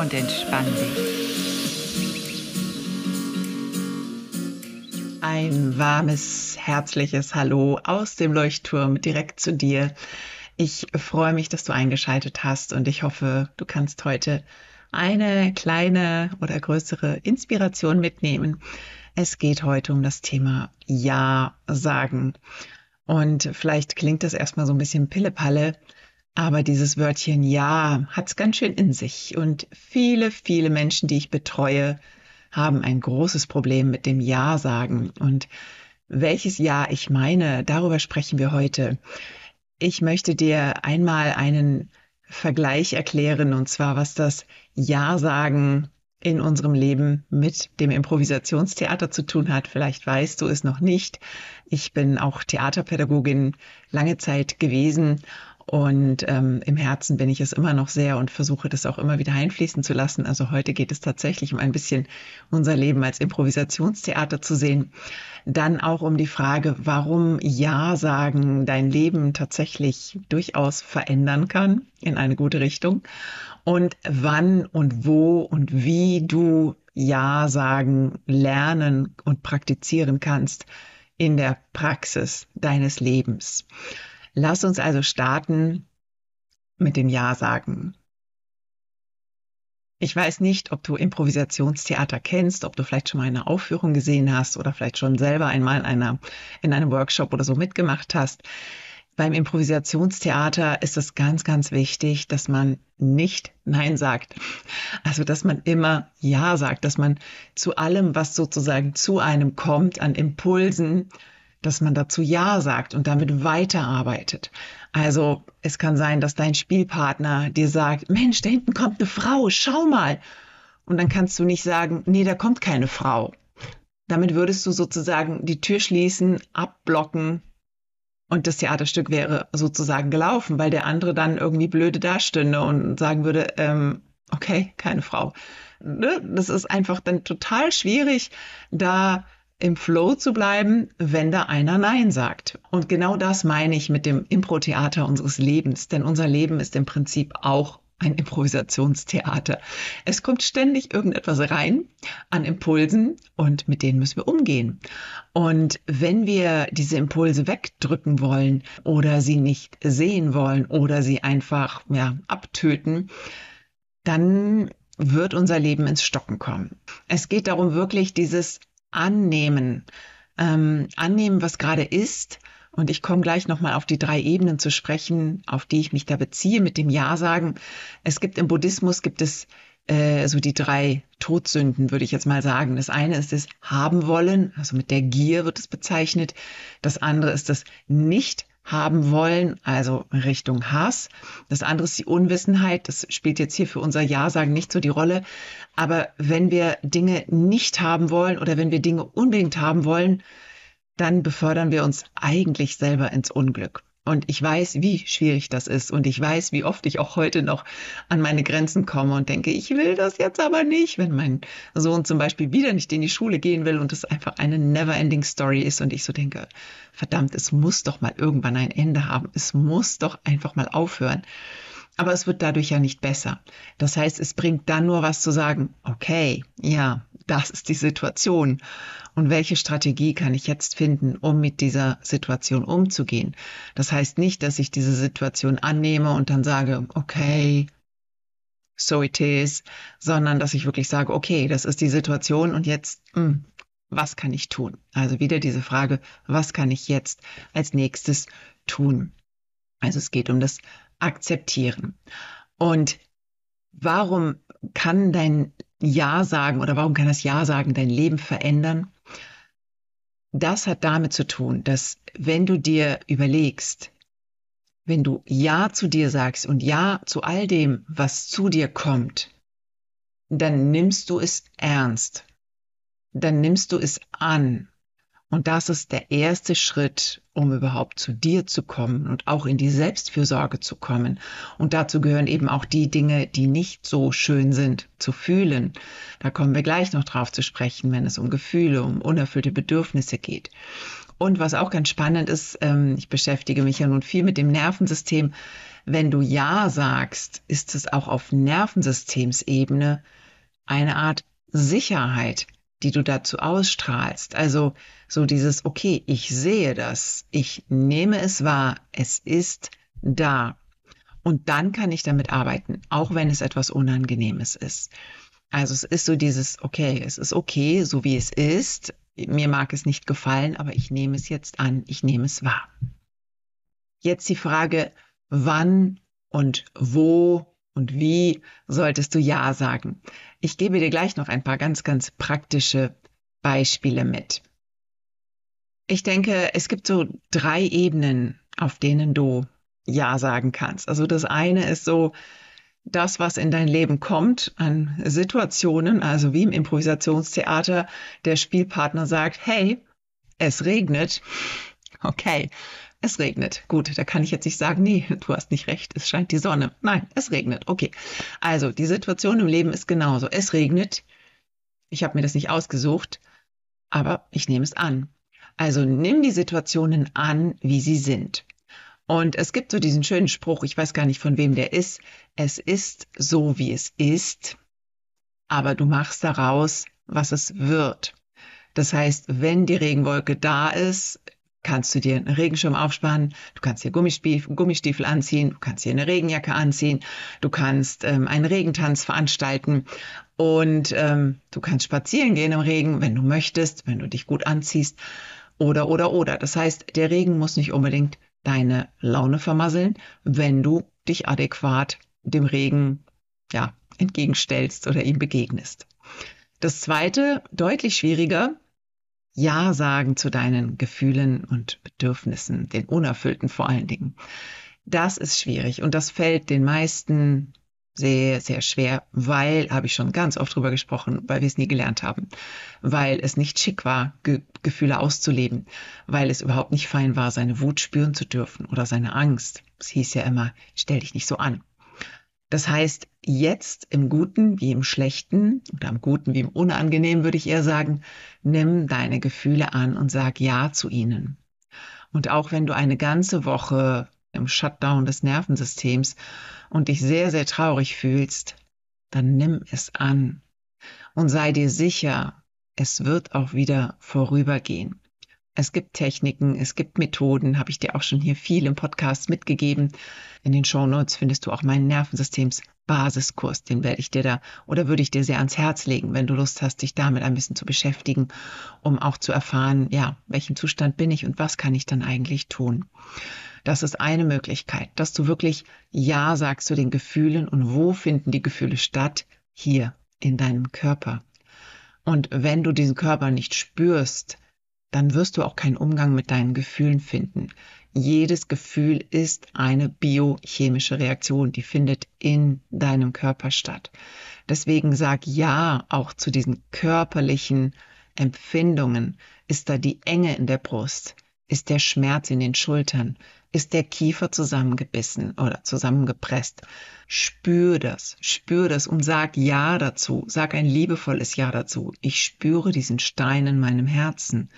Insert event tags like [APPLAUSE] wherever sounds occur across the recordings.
und entspann dich. Ein warmes, herzliches Hallo aus dem Leuchtturm direkt zu dir. Ich freue mich, dass du eingeschaltet hast und ich hoffe, du kannst heute eine kleine oder größere Inspiration mitnehmen. Es geht heute um das Thema Ja sagen. Und vielleicht klingt das erstmal so ein bisschen Pillepalle, aber dieses Wörtchen Ja hat es ganz schön in sich. Und viele, viele Menschen, die ich betreue, haben ein großes Problem mit dem Ja sagen. Und welches Ja ich meine, darüber sprechen wir heute. Ich möchte dir einmal einen Vergleich erklären, und zwar was das Ja sagen in unserem Leben mit dem Improvisationstheater zu tun hat. Vielleicht weißt du es noch nicht. Ich bin auch Theaterpädagogin lange Zeit gewesen und ähm, im Herzen bin ich es immer noch sehr und versuche das auch immer wieder einfließen zu lassen. Also heute geht es tatsächlich um ein bisschen unser Leben als Improvisationstheater zu sehen. Dann auch um die Frage, warum Ja sagen dein Leben tatsächlich durchaus verändern kann in eine gute Richtung. Und wann und wo und wie du Ja sagen lernen und praktizieren kannst in der Praxis deines Lebens. Lass uns also starten mit dem Ja sagen. Ich weiß nicht, ob du Improvisationstheater kennst, ob du vielleicht schon mal eine Aufführung gesehen hast oder vielleicht schon selber einmal in, einer, in einem Workshop oder so mitgemacht hast. Beim Improvisationstheater ist es ganz, ganz wichtig, dass man nicht Nein sagt. Also, dass man immer Ja sagt, dass man zu allem, was sozusagen zu einem kommt, an Impulsen, dass man dazu Ja sagt und damit weiterarbeitet. Also es kann sein, dass dein Spielpartner dir sagt, Mensch, da hinten kommt eine Frau, schau mal. Und dann kannst du nicht sagen, nee, da kommt keine Frau. Damit würdest du sozusagen die Tür schließen, abblocken und das Theaterstück wäre sozusagen gelaufen, weil der andere dann irgendwie blöde dastünde und sagen würde, ähm, okay, keine Frau. Ne? Das ist einfach dann total schwierig, da im Flow zu bleiben, wenn da einer Nein sagt. Und genau das meine ich mit dem Impro-Theater unseres Lebens, denn unser Leben ist im Prinzip auch ein Improvisationstheater. Es kommt ständig irgendetwas rein an Impulsen und mit denen müssen wir umgehen. Und wenn wir diese Impulse wegdrücken wollen oder sie nicht sehen wollen oder sie einfach ja, abtöten, dann wird unser Leben ins Stocken kommen. Es geht darum, wirklich dieses annehmen. Ähm, annehmen, was gerade ist. Und ich komme gleich nochmal auf die drei Ebenen zu sprechen, auf die ich mich da beziehe, mit dem Ja sagen. Es gibt im Buddhismus, gibt es äh, so die drei Todsünden, würde ich jetzt mal sagen. Das eine ist das Haben wollen, also mit der Gier wird es bezeichnet. Das andere ist das Nicht haben wollen, also Richtung Hass. Das andere ist die Unwissenheit. Das spielt jetzt hier für unser Ja-Sagen nicht so die Rolle. Aber wenn wir Dinge nicht haben wollen oder wenn wir Dinge unbedingt haben wollen, dann befördern wir uns eigentlich selber ins Unglück. Und ich weiß, wie schwierig das ist. Und ich weiß, wie oft ich auch heute noch an meine Grenzen komme und denke, ich will das jetzt aber nicht, wenn mein Sohn zum Beispiel wieder nicht in die Schule gehen will und es einfach eine never-ending Story ist. Und ich so denke, verdammt, es muss doch mal irgendwann ein Ende haben. Es muss doch einfach mal aufhören. Aber es wird dadurch ja nicht besser. Das heißt, es bringt dann nur was zu sagen, okay, ja, das ist die Situation. Und welche Strategie kann ich jetzt finden, um mit dieser Situation umzugehen? Das heißt nicht, dass ich diese Situation annehme und dann sage, okay, so it is, sondern dass ich wirklich sage, okay, das ist die Situation und jetzt, mh, hm, was kann ich tun? Also wieder diese Frage, was kann ich jetzt als nächstes tun? Also es geht um das Akzeptieren. Und warum kann dein Ja sagen oder warum kann das Ja sagen dein Leben verändern? Das hat damit zu tun, dass wenn du dir überlegst, wenn du Ja zu dir sagst und Ja zu all dem, was zu dir kommt, dann nimmst du es ernst. Dann nimmst du es an. Und das ist der erste Schritt, um überhaupt zu dir zu kommen und auch in die Selbstfürsorge zu kommen. Und dazu gehören eben auch die Dinge, die nicht so schön sind, zu fühlen. Da kommen wir gleich noch drauf zu sprechen, wenn es um Gefühle, um unerfüllte Bedürfnisse geht. Und was auch ganz spannend ist, ähm, ich beschäftige mich ja nun viel mit dem Nervensystem. Wenn du Ja sagst, ist es auch auf Nervensystemsebene eine Art Sicherheit, die du dazu ausstrahlst. Also so dieses, okay, ich sehe das, ich nehme es wahr, es ist da. Und dann kann ich damit arbeiten, auch wenn es etwas Unangenehmes ist. Also es ist so dieses, okay, es ist okay, so wie es ist mir mag es nicht gefallen, aber ich nehme es jetzt an, ich nehme es wahr. Jetzt die Frage, wann und wo und wie solltest du Ja sagen? Ich gebe dir gleich noch ein paar ganz, ganz praktische Beispiele mit. Ich denke, es gibt so drei Ebenen, auf denen du Ja sagen kannst. Also das eine ist so, das, was in dein Leben kommt an Situationen, also wie im Improvisationstheater, der Spielpartner sagt, hey, es regnet. Okay, es regnet. Gut, da kann ich jetzt nicht sagen, nee, du hast nicht recht, es scheint die Sonne. Nein, es regnet. Okay. Also, die Situation im Leben ist genauso. Es regnet. Ich habe mir das nicht ausgesucht, aber ich nehme es an. Also nimm die Situationen an, wie sie sind. Und es gibt so diesen schönen Spruch, ich weiß gar nicht von wem der ist, es ist so, wie es ist, aber du machst daraus, was es wird. Das heißt, wenn die Regenwolke da ist, kannst du dir einen Regenschirm aufspannen, du kannst dir Gummistiefel, Gummistiefel anziehen, du kannst dir eine Regenjacke anziehen, du kannst ähm, einen Regentanz veranstalten. Und ähm, du kannst spazieren gehen im Regen, wenn du möchtest, wenn du dich gut anziehst. Oder, oder, oder. Das heißt, der Regen muss nicht unbedingt deine Laune vermasseln, wenn du dich adäquat dem Regen ja, entgegenstellst oder ihm begegnest. Das zweite, deutlich schwieriger, Ja sagen zu deinen Gefühlen und Bedürfnissen, den Unerfüllten vor allen Dingen. Das ist schwierig und das fällt den meisten sehr, sehr schwer, weil, habe ich schon ganz oft drüber gesprochen, weil wir es nie gelernt haben, weil es nicht schick war, Ge Gefühle auszuleben, weil es überhaupt nicht fein war, seine Wut spüren zu dürfen oder seine Angst. Es hieß ja immer, stell dich nicht so an. Das heißt, jetzt im Guten wie im Schlechten oder im Guten wie im Unangenehmen würde ich eher sagen, nimm deine Gefühle an und sag Ja zu ihnen. Und auch wenn du eine ganze Woche im Shutdown des Nervensystems und dich sehr, sehr traurig fühlst, dann nimm es an und sei dir sicher, es wird auch wieder vorübergehen. Es gibt Techniken, es gibt Methoden, habe ich dir auch schon hier viel im Podcast mitgegeben. In den Show Notes findest du auch meinen Nervensystems Basiskurs, den werde ich dir da oder würde ich dir sehr ans Herz legen, wenn du Lust hast, dich damit ein bisschen zu beschäftigen, um auch zu erfahren, ja, welchem Zustand bin ich und was kann ich dann eigentlich tun. Das ist eine Möglichkeit, dass du wirklich Ja sagst zu den Gefühlen und wo finden die Gefühle statt? Hier in deinem Körper. Und wenn du diesen Körper nicht spürst, dann wirst du auch keinen Umgang mit deinen Gefühlen finden. Jedes Gefühl ist eine biochemische Reaktion, die findet in deinem Körper statt. Deswegen sag ja auch zu diesen körperlichen Empfindungen. Ist da die Enge in der Brust? Ist der Schmerz in den Schultern? ist der Kiefer zusammengebissen oder zusammengepresst. Spür das, spür das und sag Ja dazu, sag ein liebevolles Ja dazu. Ich spüre diesen Stein in meinem Herzen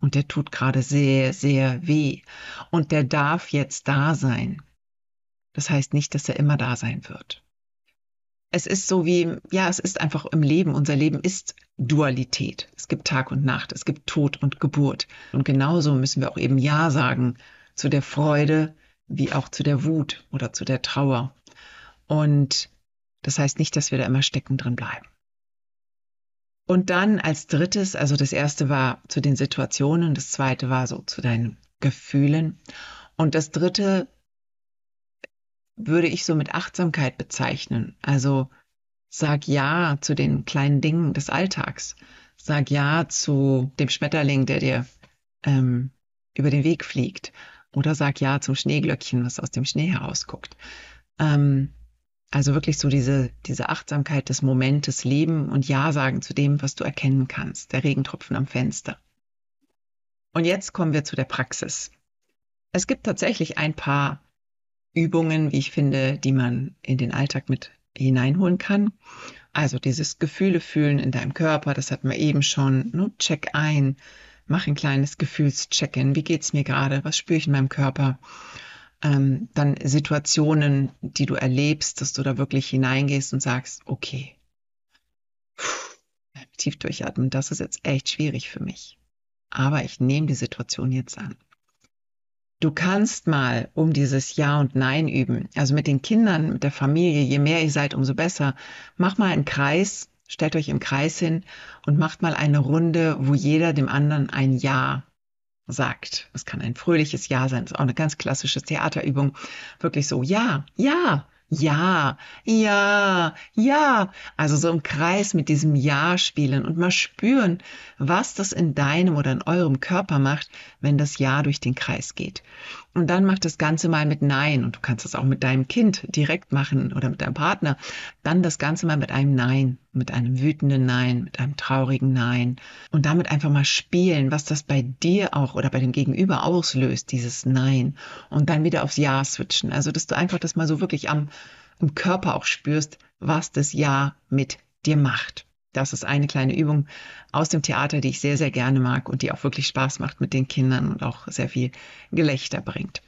und der tut gerade sehr, sehr weh und der darf jetzt da sein. Das heißt nicht, dass er immer da sein wird. Es ist so wie, ja, es ist einfach im Leben. Unser Leben ist Dualität. Es gibt Tag und Nacht, es gibt Tod und Geburt. Und genauso müssen wir auch eben Ja sagen zu der Freude wie auch zu der Wut oder zu der Trauer. Und das heißt nicht, dass wir da immer stecken drin bleiben. Und dann als drittes, also das erste war zu den Situationen, das zweite war so zu deinen Gefühlen. Und das dritte würde ich so mit Achtsamkeit bezeichnen. Also sag ja zu den kleinen Dingen des Alltags. Sag ja zu dem Schmetterling, der dir ähm, über den Weg fliegt Oder sag Ja zum Schneeglöckchen, was aus dem Schnee herausguckt. Ähm, also wirklich so diese, diese Achtsamkeit des Momentes leben und Ja sagen zu dem, was du erkennen kannst. Der Regentropfen am Fenster. Und jetzt kommen wir zu der Praxis. Es gibt tatsächlich ein paar Übungen, wie ich finde, die man in den Alltag mit hineinholen kann. Also dieses Gefühle fühlen in deinem Körper, das hatten wir eben schon. Ne? Check ein, mach ein kleines Gefühlscheck-in. Wie geht's mir gerade? Was spüre ich in meinem Körper? Ähm, dann Situationen, die du erlebst, dass du da wirklich hineingehst und sagst, okay, Puh, tief durchatmen, das ist jetzt echt schwierig für mich. Aber ich nehme die Situation jetzt an. Du kannst mal um dieses Ja und Nein üben. Also mit den Kindern, mit der Familie, je mehr ihr seid, umso besser. Mach mal einen Kreis, stellt euch im Kreis hin und macht mal eine Runde, wo jeder dem anderen ein Ja sagt. Es kann ein fröhliches Ja sein, das ist auch eine ganz klassische Theaterübung. Wirklich so, ja, ja, ja, ja, ja. Also so im Kreis mit diesem Ja spielen und mal spüren, was das in deinem oder in eurem Körper macht, wenn das Ja durch den Kreis geht. Und dann mach das Ganze mal mit Nein. Und du kannst das auch mit deinem Kind direkt machen oder mit deinem Partner. Dann das Ganze mal mit einem Nein, mit einem wütenden Nein, mit einem traurigen Nein. Und damit einfach mal spielen, was das bei dir auch oder bei dem Gegenüber auslöst, dieses Nein. Und dann wieder aufs Ja switchen. Also, dass du einfach das mal so wirklich am, im Körper auch spürst, was das Ja mit dir macht. Das ist eine kleine Übung aus dem Theater, die ich sehr, sehr gerne mag und die auch wirklich Spaß macht mit den Kindern und auch sehr viel Gelächter bringt.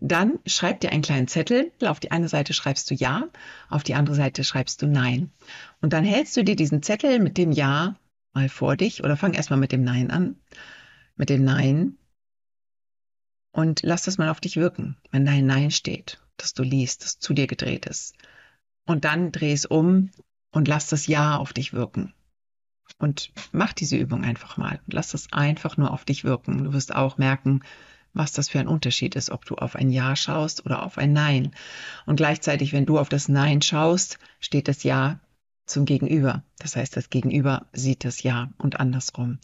Dann schreib dir einen kleinen Zettel. Auf die eine Seite schreibst du Ja, auf die andere Seite schreibst du Nein. Und dann hältst du dir diesen Zettel mit dem Ja mal vor dich oder fang erstmal mit dem Nein an. Mit dem Nein. Und lass das mal auf dich wirken, wenn dein Nein steht, dass du liest, das zu dir gedreht ist. Und dann dreh es um und lass das Ja auf dich wirken. Und mach diese Übung einfach mal und lass das einfach nur auf dich wirken. Du wirst auch merken, was das für ein Unterschied ist, ob du auf ein Ja schaust oder auf ein Nein. Und gleichzeitig, wenn du auf das Nein schaust, steht das Ja zum Gegenüber. Das heißt, das Gegenüber sieht das Ja und andersrum.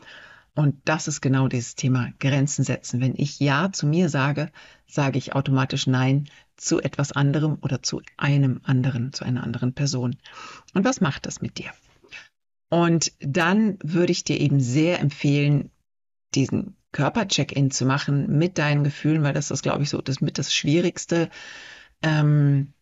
Und das ist genau dieses Thema Grenzen setzen. Wenn ich Ja zu mir sage, sage ich automatisch Nein zu etwas anderem oder zu einem anderen, zu einer anderen Person. Und was macht das mit dir? Und dann würde ich dir eben sehr empfehlen, diesen Körper-Check-in zu machen mit deinen Gefühlen, weil das ist, glaube ich, so das mit das Schwierigste. Ähm,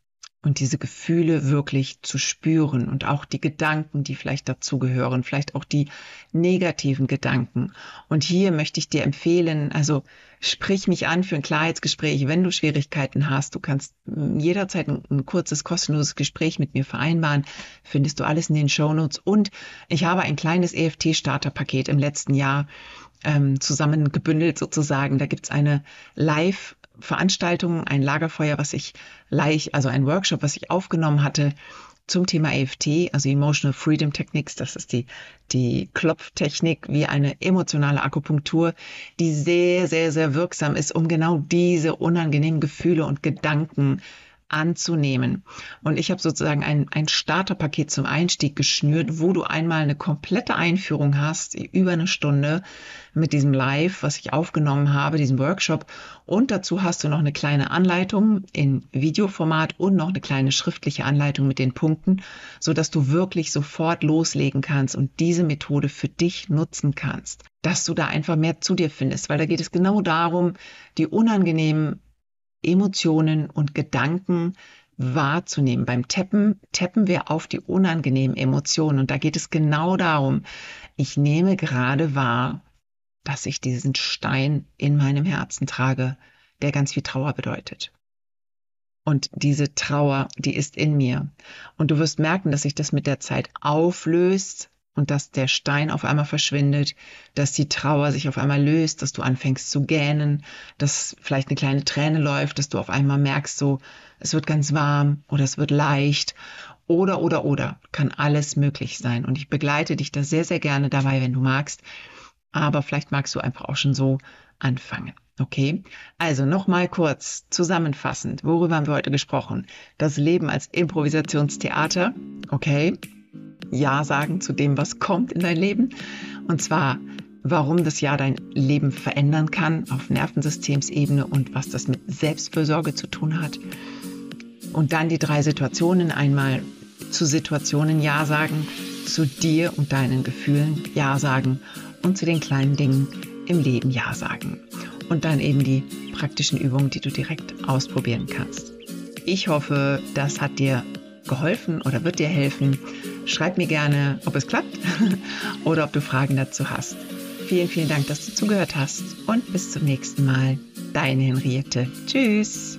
und diese Gefühle wirklich zu spüren und auch die Gedanken, die vielleicht dazugehören, vielleicht auch die negativen Gedanken. Und hier möchte ich dir empfehlen, also sprich mich an für ein Klarheitsgespräch, wenn du Schwierigkeiten hast. Du kannst jederzeit ein, ein kurzes, kostenloses Gespräch mit mir vereinbaren. Findest du alles in den Show Notes. Und ich habe ein kleines EFT-Starterpaket im letzten Jahr ähm, zusammengebündelt sozusagen. Da gibt's eine Live- Veranstaltung, ein Lagerfeuer, was ich leicht, also ein Workshop, was ich aufgenommen hatte zum Thema EFT, also Emotional Freedom Techniques. Das ist die, die Klopftechnik wie eine emotionale Akupunktur, die sehr, sehr, sehr wirksam ist, um genau diese unangenehmen Gefühle und Gedanken anzunehmen. Und ich habe sozusagen ein, ein Starterpaket zum Einstieg geschnürt, wo du einmal eine komplette Einführung hast, über eine Stunde mit diesem Live, was ich aufgenommen habe, diesem Workshop. Und dazu hast du noch eine kleine Anleitung in Videoformat und noch eine kleine schriftliche Anleitung mit den Punkten, so dass du wirklich sofort loslegen kannst und diese Methode für dich nutzen kannst. Dass du da einfach mehr zu dir findest, weil da geht es genau darum, die unangenehmen Emotionen und Gedanken wahrzunehmen. Beim Tappen tappen wir auf die unangenehmen Emotionen und da geht es genau darum, ich nehme gerade wahr, dass ich diesen Stein in meinem Herzen trage, der ganz viel Trauer bedeutet. Und diese Trauer, die ist in mir. Und du wirst merken, dass sich das mit der Zeit auflöst, und dass der Stein auf einmal verschwindet, dass die Trauer sich auf einmal löst, dass du anfängst zu gähnen, dass vielleicht eine kleine Träne läuft, dass du auf einmal merkst, so, es wird ganz warm oder es wird leicht oder, oder, oder, kann alles möglich sein. Und ich begleite dich da sehr, sehr gerne dabei, wenn du magst. Aber vielleicht magst du einfach auch schon so anfangen. Okay, also nochmal kurz zusammenfassend, worüber haben wir heute gesprochen? Das Leben als Improvisationstheater, okay? Ja sagen zu dem, was kommt in dein Leben. Und zwar warum das Jahr dein Leben verändern kann auf Nervensystemsebene und was das mit Selbstfürsorge zu tun hat. Und dann die drei Situationen. Einmal zu Situationen Ja sagen, zu dir und deinen Gefühlen Ja sagen und zu den kleinen Dingen im Leben Ja sagen. Und dann eben die praktischen Übungen, die du direkt ausprobieren kannst. Ich hoffe, das hat dir geholfen oder wird dir helfen. Schreib mir gerne, ob es klappt [LAUGHS] oder ob du Fragen dazu hast. Vielen, vielen Dank, dass du zugehört hast und bis zum nächsten Mal. Deine Henriette. Tschüss.